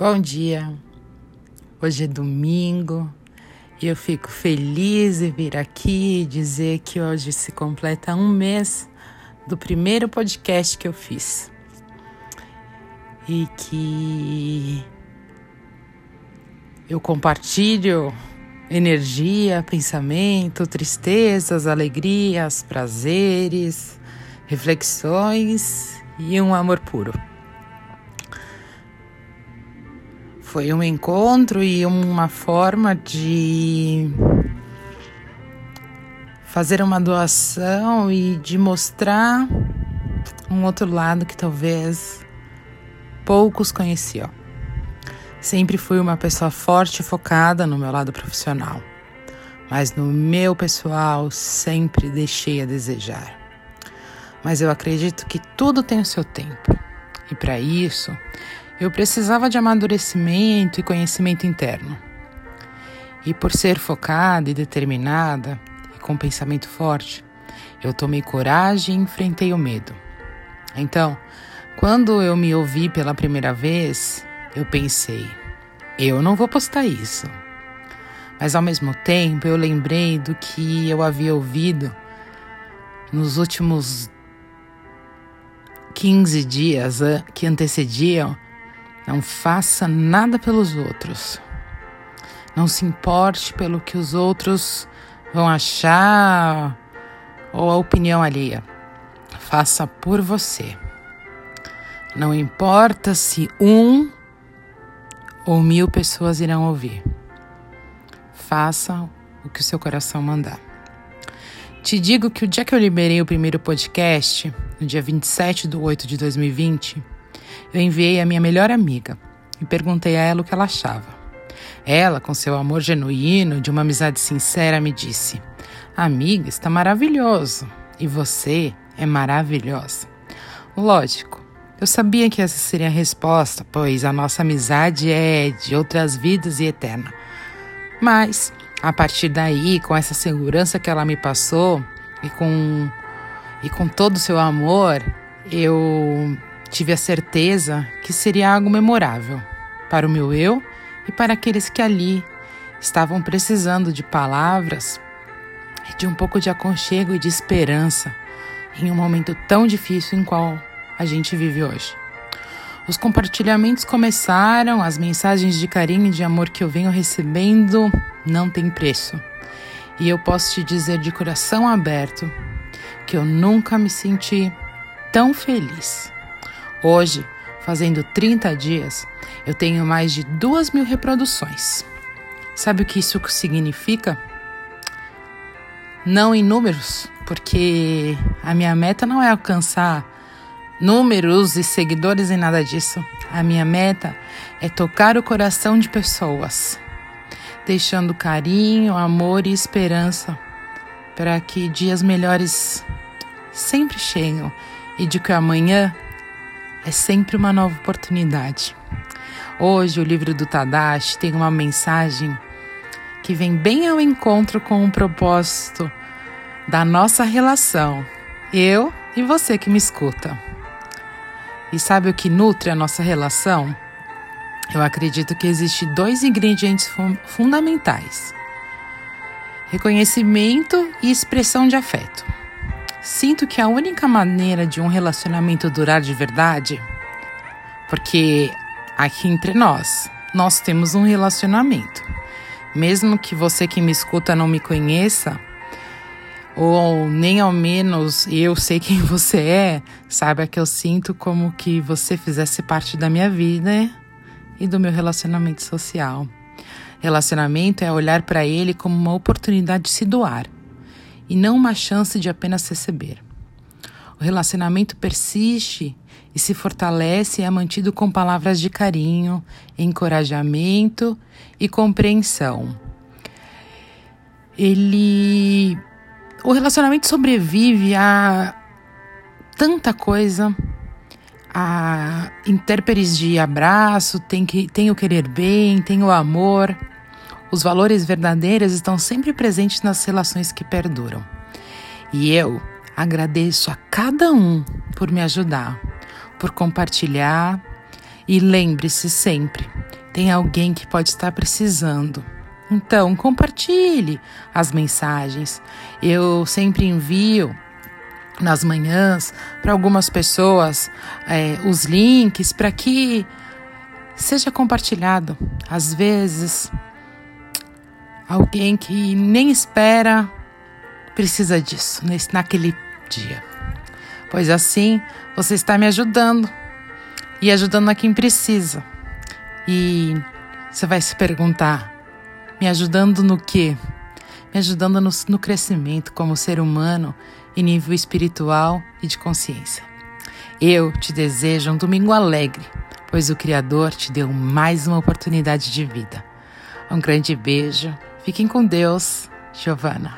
Bom dia. Hoje é domingo e eu fico feliz de vir aqui dizer que hoje se completa um mês do primeiro podcast que eu fiz. E que eu compartilho energia, pensamento, tristezas, alegrias, prazeres, reflexões e um amor puro. Foi um encontro e uma forma de fazer uma doação e de mostrar um outro lado que talvez poucos conheciam. Sempre fui uma pessoa forte e focada no meu lado profissional, mas no meu pessoal sempre deixei a desejar. Mas eu acredito que tudo tem o seu tempo, e para isso eu precisava de amadurecimento e conhecimento interno. E por ser focada e determinada e com pensamento forte, eu tomei coragem e enfrentei o medo. Então, quando eu me ouvi pela primeira vez, eu pensei: eu não vou postar isso. Mas ao mesmo tempo, eu lembrei do que eu havia ouvido nos últimos 15 dias que antecediam não faça nada pelos outros. Não se importe pelo que os outros vão achar ou a opinião alheia. Faça por você. Não importa se um ou mil pessoas irão ouvir. Faça o que o seu coração mandar. Te digo que o dia que eu liberei o primeiro podcast, no dia 27 de 8 de 2020, eu enviei a minha melhor amiga e perguntei a ela o que ela achava. Ela, com seu amor genuíno, de uma amizade sincera, me disse: Amiga, está maravilhoso. E você é maravilhosa. Lógico, eu sabia que essa seria a resposta, pois a nossa amizade é de outras vidas e eterna. Mas, a partir daí, com essa segurança que ela me passou e com, e com todo o seu amor, eu Tive a certeza que seria algo memorável para o meu eu e para aqueles que ali estavam precisando de palavras e de um pouco de aconchego e de esperança em um momento tão difícil em qual a gente vive hoje. Os compartilhamentos começaram, as mensagens de carinho e de amor que eu venho recebendo não têm preço. E eu posso te dizer de coração aberto que eu nunca me senti tão feliz Hoje, fazendo 30 dias, eu tenho mais de duas mil reproduções. Sabe o que isso significa? Não em números, porque a minha meta não é alcançar números e seguidores e nada disso. A minha meta é tocar o coração de pessoas, deixando carinho, amor e esperança para que dias melhores sempre cheguem e de que amanhã é sempre uma nova oportunidade. Hoje, o livro do Tadashi tem uma mensagem que vem bem ao encontro com o propósito da nossa relação, eu e você que me escuta. E sabe o que nutre a nossa relação? Eu acredito que existem dois ingredientes fun fundamentais: reconhecimento e expressão de afeto. Sinto que a única maneira de um relacionamento durar de verdade, porque aqui entre nós, nós temos um relacionamento. Mesmo que você que me escuta não me conheça, ou nem ao menos eu sei quem você é, saiba que eu sinto como que você fizesse parte da minha vida e do meu relacionamento social. Relacionamento é olhar para ele como uma oportunidade de se doar e não uma chance de apenas receber. O relacionamento persiste e se fortalece e é mantido com palavras de carinho, encorajamento e compreensão. Ele. O relacionamento sobrevive a tanta coisa, a intérpretes de abraço, tem, que, tem o querer bem, tem o amor. Os valores verdadeiros estão sempre presentes nas relações que perduram. E eu agradeço a cada um por me ajudar, por compartilhar e lembre-se sempre: tem alguém que pode estar precisando. Então, compartilhe as mensagens. Eu sempre envio nas manhãs para algumas pessoas é, os links para que seja compartilhado. Às vezes, alguém que nem espera precisa disso nesse, naquele dia. Pois assim, você está me ajudando e ajudando a quem precisa. E você vai se perguntar: me ajudando no quê? Me ajudando no, no crescimento como ser humano em nível espiritual e de consciência. Eu te desejo um domingo alegre, pois o Criador te deu mais uma oportunidade de vida. Um grande beijo, fiquem com Deus, Giovana.